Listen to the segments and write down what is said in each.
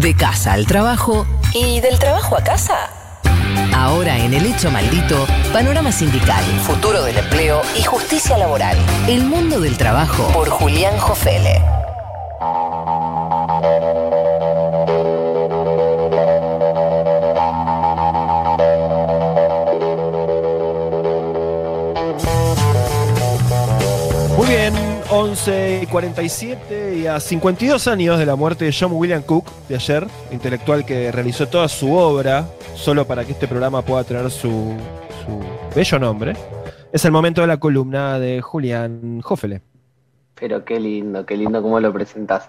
De casa al trabajo y del trabajo a casa. Ahora en El Hecho Maldito, panorama sindical, futuro del empleo y justicia laboral. El mundo del trabajo por Julián Jofele. Muy bien, 11 y 47 y a 52 años de la muerte de John William Cook de ayer, intelectual que realizó toda su obra solo para que este programa pueda tener su, su bello nombre, es el momento de la columna de Julián Jófele. Pero qué lindo, qué lindo cómo lo presentás.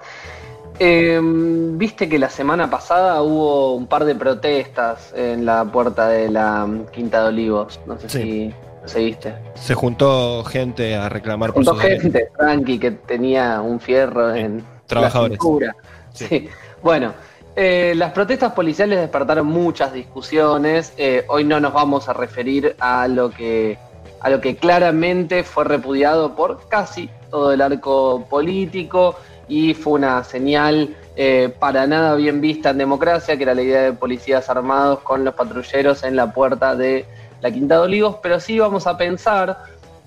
Eh, Viste que la semana pasada hubo un par de protestas en la puerta de la Quinta de Olivos. No sé Sí. si seguiste. Se juntó gente a reclamar por Juntó sus derechos. gente, tranqui, que tenía un fierro en trabajadores. la cintura. Sí. Sí. Bueno, eh, las protestas policiales despertaron muchas discusiones. Eh, hoy no nos vamos a referir a lo que a lo que claramente fue repudiado por casi todo el arco político y fue una señal eh, para nada bien vista en democracia, que era la idea de policías armados con los patrulleros en la puerta de la Quinta de Olivos, pero sí vamos a pensar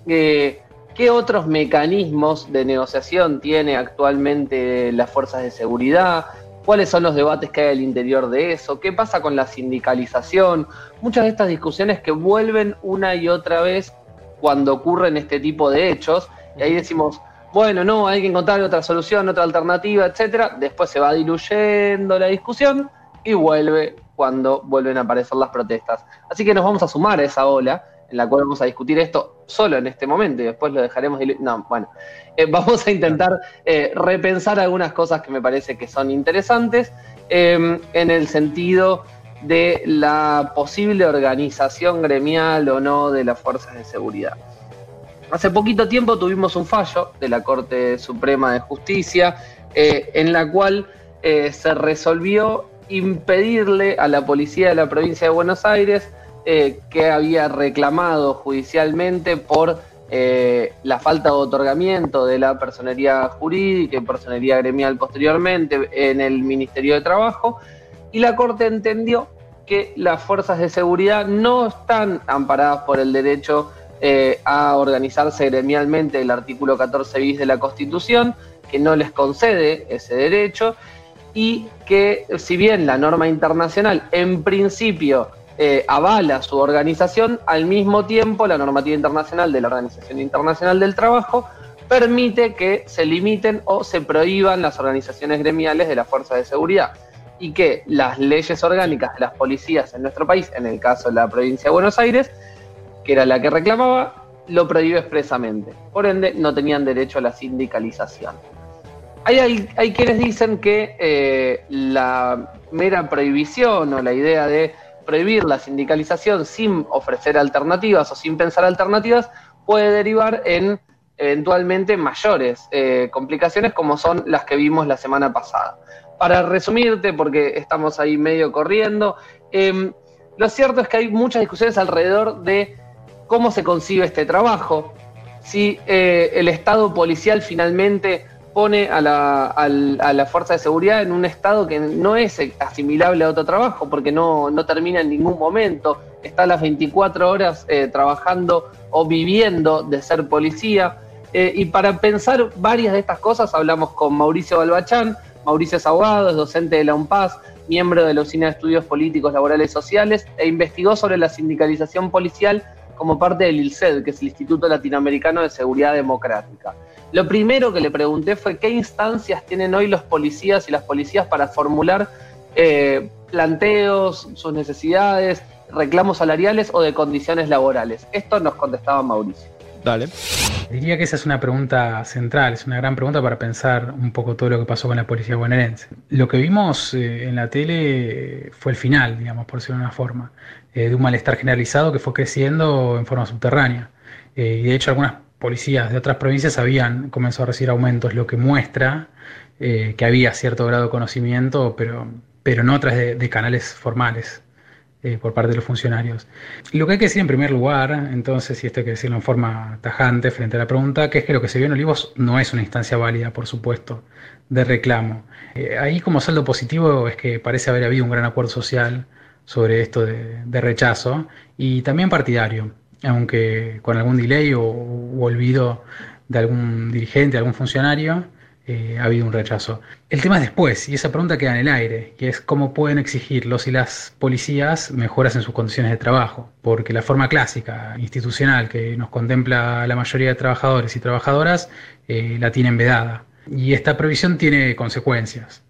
eh, qué otros mecanismos de negociación tiene actualmente las fuerzas de seguridad, cuáles son los debates que hay al interior de eso, qué pasa con la sindicalización, muchas de estas discusiones que vuelven una y otra vez cuando ocurren este tipo de hechos, y ahí decimos, bueno, no, hay que encontrar otra solución, otra alternativa, etcétera. Después se va diluyendo la discusión y vuelve cuando vuelven a aparecer las protestas. Así que nos vamos a sumar a esa ola en la cual vamos a discutir esto solo en este momento y después lo dejaremos. No, bueno, Eh, vamos a intentar eh, repensar algunas cosas que me parece que son interesantes eh, en el sentido de la posible organización gremial o no de las fuerzas de seguridad. Hace poquito tiempo tuvimos un fallo de la Corte Suprema de Justicia eh, en la cual se resolvió impedirle a la policía de la provincia de Buenos Aires eh, que había reclamado judicialmente por eh, la falta de otorgamiento de la personería jurídica y personería gremial posteriormente en el Ministerio de Trabajo y la Corte entendió que las fuerzas de seguridad no están amparadas por el derecho eh, a organizarse gremialmente el artículo 14 bis de la Constitución, que no les concede ese derecho y que si bien la norma internacional en principio eh, avala su organización, al mismo tiempo la normativa internacional de la Organización Internacional del Trabajo permite que se limiten o se prohíban las organizaciones gremiales de las fuerzas de seguridad y que las leyes orgánicas de las policías en nuestro país, en el caso de la provincia de Buenos Aires, que era la que reclamaba, lo prohíbe expresamente. Por ende, no tenían derecho a la sindicalización. Hay, quienes dicen que eh, la mera prohibición o la idea de prohibir la sindicalización sin ofrecer alternativas o sin pensar alternativas puede derivar en eventualmente mayores eh, complicaciones como son las que vimos la semana pasada. Para resumirte, porque estamos ahí medio corriendo, eh, lo cierto es que hay muchas discusiones alrededor de cómo se concibe este trabajo, si eh, el Estado policial finalmente pone a la, a la fuerza de seguridad en un estado que no es asimilable a otro trabajo, porque no, no termina en ningún momento, está las 24 horas eh, trabajando o viviendo de ser policía. Eh, y para pensar varias de estas cosas hablamos con Mauricio Balbachán, Mauricio es abogado, es docente de la UNPAS, miembro de la Oficina de Estudios Políticos, Laborales y Sociales, e investigó sobre la sindicalización policial como parte del ILSED, que es el Instituto Latinoamericano de Seguridad Democrática. Lo primero que le pregunté fue qué instancias tienen hoy los policías y las policías para formular eh, planteos, sus necesidades, reclamos salariales o de condiciones laborales. Esto nos contestaba Mauricio. Dale. Diría que esa es una pregunta central, es una gran pregunta para pensar un poco todo lo que pasó con la policía bonaerense. Lo que vimos eh, en la tele fue el final, digamos, por decirlo de una forma, eh, de un malestar generalizado que fue creciendo en forma subterránea. Eh, y de hecho algunas policías de otras provincias habían comenzado a recibir aumentos, lo que muestra eh, que había cierto grado de conocimiento, pero, pero no a través de, de canales formales. Eh, por parte de los funcionarios. Lo que hay que decir en primer lugar, entonces, y esto hay que decirlo en forma tajante frente a la pregunta, que es que lo que se vio en Olivos no es una instancia válida, por supuesto, de reclamo. Eh, ahí como saldo positivo es que parece haber habido un gran acuerdo social sobre esto de, rechazo y también partidario, aunque con algún delay o olvido de algún dirigente, algún funcionario, eh, ha habido un rechazo. El tema es después, y esa pregunta queda en el aire, que es cómo pueden exigir los y las policías mejoras en sus condiciones de trabajo, porque la forma clásica, institucional, que nos contempla la mayoría de trabajadores y trabajadoras, eh, la tienen vedada. Y esta previsión tiene consecuencias,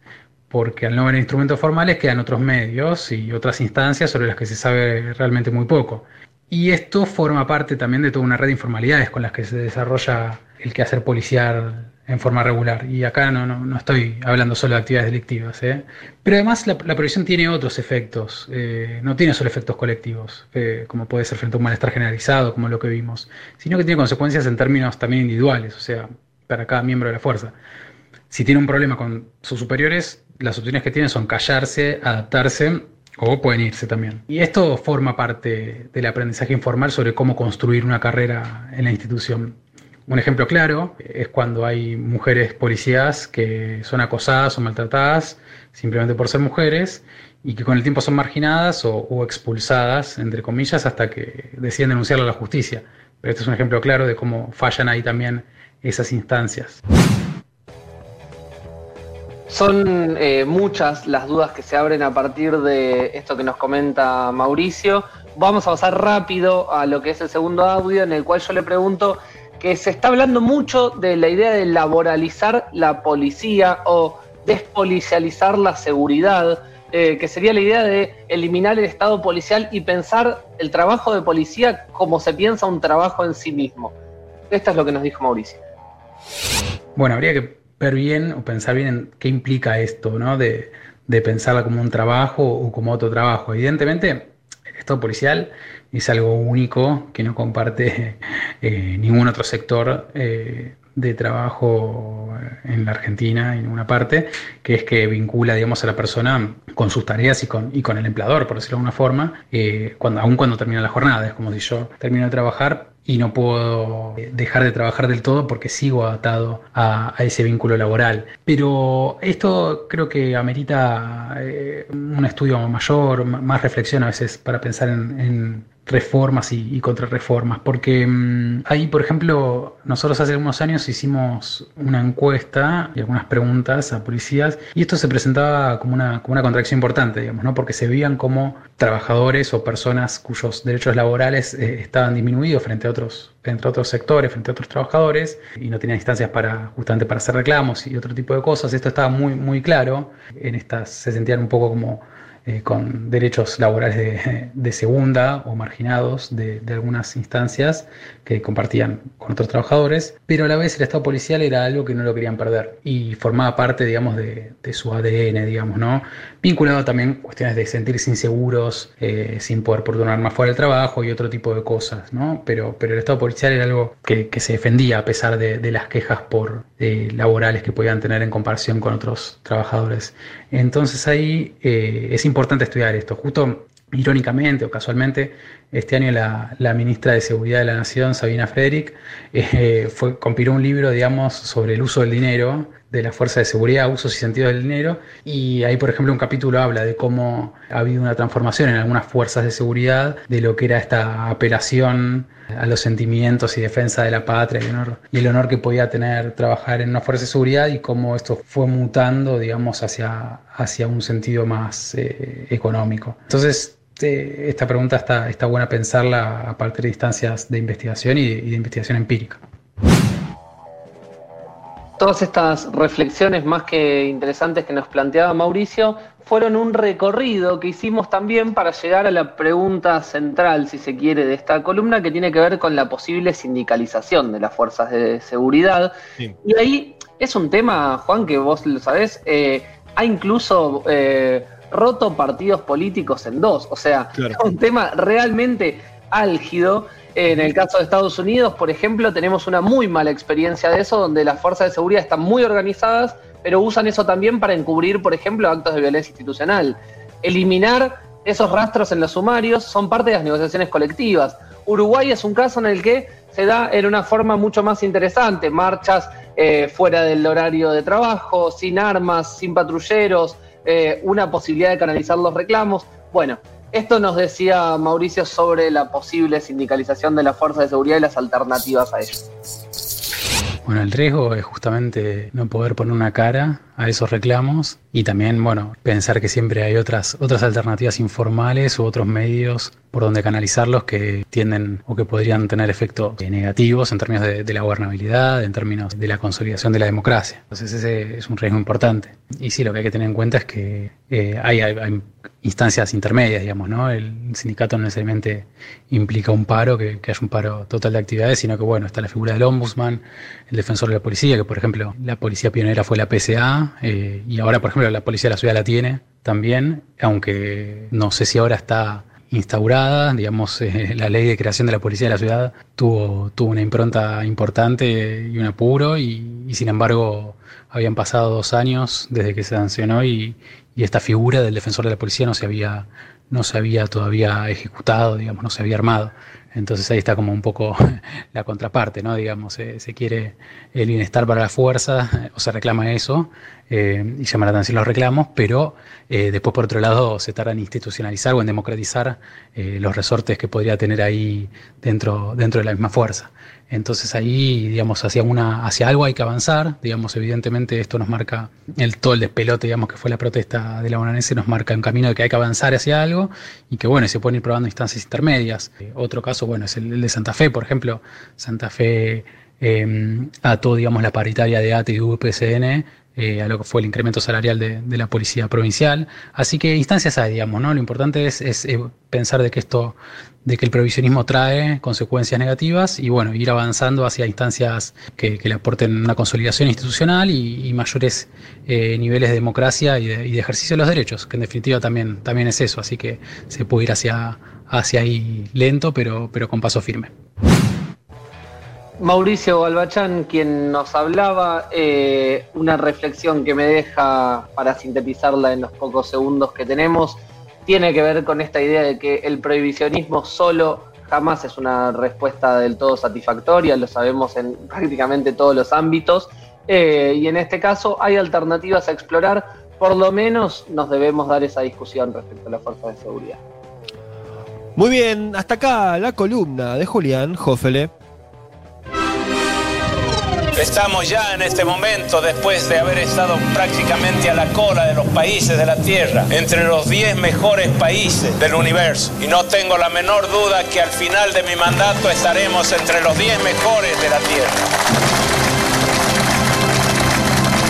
porque al no haber instrumentos formales quedan otros medios y otras instancias sobre las que se sabe realmente muy poco. Y esto forma parte también de toda una red de informalidades con las que se desarrolla el quehacer policial en forma regular. Y acá no, no, estoy hablando solo de actividades delictivas. ¿eh? Pero además la, la, previsión tiene otros efectos, eh, no tiene solo efectos colectivos, eh, como puede ser frente a un malestar generalizado, como lo que vimos, sino que tiene consecuencias en términos también individuales, o sea, para cada miembro de la fuerza. Si tiene un problema con sus superiores, las opciones que tiene son callarse, adaptarse o pueden irse también. Y esto forma parte del aprendizaje informal sobre cómo construir una carrera en la institución. Un ejemplo claro es cuando hay mujeres policías que son acosadas o maltratadas simplemente por ser mujeres y que con el tiempo son marginadas o, expulsadas, entre comillas, hasta que deciden denunciarlo a la justicia. Pero este es un ejemplo claro de cómo fallan ahí también esas instancias. Son eh, muchas las dudas que se abren a partir de esto que nos comenta Mauricio. Vamos a pasar rápido a lo que es el segundo audio, en el cual yo le pregunto que se está hablando mucho de la idea de laboralizar la policía o despolicializar la seguridad, eh, que sería la idea de eliminar el Estado policial y pensar el trabajo de policía como se piensa un trabajo en sí mismo. Esto es lo que nos dijo Mauricio. Bueno, habría que ver bien o pensar bien en qué implica esto, ¿no? De, de pensarla como un trabajo o como otro trabajo. Evidentemente, Policial es algo único que no comparte eh, ningún otro sector eh, de trabajo en la Argentina, en ninguna parte, que es que vincula, digamos, a la persona con sus tareas y con, y con el empleador, por decirlo de alguna forma, eh, cuando, aún cuando termina la jornada. Es como si yo termino de trabajar y no puedo dejar de trabajar del todo porque sigo atado a, ese vínculo laboral. Pero esto creo que amerita un estudio mayor, más reflexión a veces para pensar en reformas y, contrarreformas, porque mm, ahí, por ejemplo, nosotros hace unos años hicimos una encuesta y algunas preguntas a policías y esto se presentaba como una, como una contracción importante, digamos, ¿no? porque se veían como trabajadores o personas cuyos derechos laborales eh, estaban disminuidos frente a otros entre otros sectores, frente a otros trabajadores, y no tenían instancias para justamente para hacer reclamos y otro tipo de cosas. Esto estaba muy, muy claro. En estas se sentían un poco como eh, con derechos laborales de, segunda o marginados de, algunas instancias que compartían con otros trabajadores, pero a la vez el Estado policial era algo que no lo querían perder y formaba parte, digamos, de, su ADN, digamos, ¿no? Vinculado también a cuestiones de sentirse inseguros, eh, sin poder portar más fuera del trabajo y otro tipo de cosas, ¿no? Pero, pero el Estado policial era algo que, se defendía a pesar de, las quejas por eh, laborales que podían tener en comparación con otros trabajadores. Entonces ahí es importante importante estudiar esto. Justo irónicamente o casualmente, este año la, ministra de Seguridad de la Nación, Sabina Frederick, eh, fue, compiló un libro, digamos, sobre el uso del dinero, de la fuerza de seguridad, usos y sentidos del dinero, y ahí, por ejemplo, un capítulo habla de cómo ha habido una transformación en algunas fuerzas de seguridad, de lo que era esta apelación a los sentimientos y defensa de la patria y el honor, y el honor que podía tener trabajar en una fuerza de seguridad y cómo esto fue mutando, digamos, hacia, hacia un sentido más eh, económico. Entonces, esta pregunta está, está buena pensarla a partir de instancias de investigación y de, investigación empírica. Todas estas reflexiones más que interesantes que nos planteaba Mauricio fueron un recorrido que hicimos también para llegar a la pregunta central, si se quiere, de esta columna, que tiene que ver con la posible sindicalización de las fuerzas de seguridad. Y ahí es un tema, Juan, que vos lo sabés, eh, hay incluso... Eh, roto partidos políticos en dos. O sea, es un tema realmente álgido. En el caso de Estados Unidos, por ejemplo, tenemos una muy mala experiencia de eso, donde las fuerzas de seguridad están muy organizadas, pero usan eso también para encubrir, por ejemplo, actos de violencia institucional. Eliminar esos rastros en los sumarios son parte de las negociaciones colectivas. Uruguay es un caso en el que se da en una forma mucho más interesante, marchas eh, fuera del horario de trabajo, sin armas, sin patrulleros, eh, una posibilidad de canalizar los reclamos. Bueno, esto nos decía Mauricio sobre la posible sindicalización de las fuerzas de seguridad y las alternativas a ello. Bueno, el riesgo es justamente no poder poner una cara a esos reclamos y también, bueno, pensar que siempre hay otras, otras alternativas informales u otros medios por donde canalizarlos que tienden o que podrían tener efectos negativos en términos de, la gobernabilidad, en términos de la consolidación de la democracia. Entonces ese es un riesgo importante. Y sí, lo que hay que tener en cuenta es que eh, hay, instancias intermedias, digamos, ¿no? El sindicato no necesariamente implica un paro, que, que haya un paro total de actividades, sino que, bueno, está la figura del ombudsman, el defensor de la policía, que por ejemplo la policía pionera fue la PSA, eh, y ahora, por ejemplo, la policía de la ciudad la tiene también, aunque no sé si ahora está instaurada, digamos, eh, la ley de creación de la policía de la ciudad tuvo, tuvo una impronta importante y un apuro, y, sin embargo habían pasado dos años desde que se sancionó y, y esta figura del defensor de la policía no se había, no se había todavía ejecutado, digamos, no se había armado. Entonces ahí está como un poco la contraparte, ¿no? Digamos, se quiere el bienestar para la fuerza, o se reclama eso, eh, y llama la atención los reclamos, pero eh, después por otro lado se tarda en institucionalizar o en democratizar eh, los resortes que podría tener ahí dentro, dentro de la misma fuerza. Entonces ahí, digamos, hacia, una, hacia algo hay que avanzar, digamos, evidentemente esto nos marca, el, todo el despelote, digamos, que fue la protesta de la bonaerense nos marca un camino de que hay que avanzar hacia algo y que, bueno, se pueden ir probando instancias intermedias. otro caso, bueno, es el, de Santa Fe, por ejemplo, Santa Fe eh, ató, digamos, la paritaria de ATE y UPCN eh, a lo que fue el incremento salarial de, la policía provincial. Así que instancias hay, digamos, ¿no? Lo importante es, eh, pensar de que esto, de que el provisionismo trae consecuencias negativas y bueno, ir avanzando hacia instancias que, le aporten una consolidación institucional y, mayores eh, niveles de democracia y de, ejercicio de los derechos, que en definitiva también, también es eso, así que se puede ir hacia, hacia ahí lento, pero, pero con paso firme. Mauricio Albachán, quien nos hablaba, eh, una reflexión que me deja para sintetizarla en los pocos segundos que tenemos, tiene que ver con esta idea de que el prohibicionismo solo jamás es una respuesta del todo satisfactoria, lo sabemos en prácticamente todos los ámbitos, eh, y en este caso hay alternativas a explorar, por lo menos nos debemos dar esa discusión respecto a las fuerzas de seguridad. Muy bien, hasta acá la columna de Julián Jófele. Estamos ya en este momento, después de haber estado prácticamente a la cola de los países de la Tierra, entre los 10 mejores países del universo. Y no tengo la menor duda que al final de mi mandato estaremos entre los 10 mejores de la Tierra.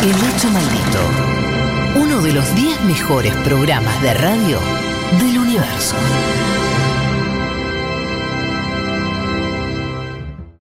El hecho maldito. Uno de los 10 mejores programas de radio del universo.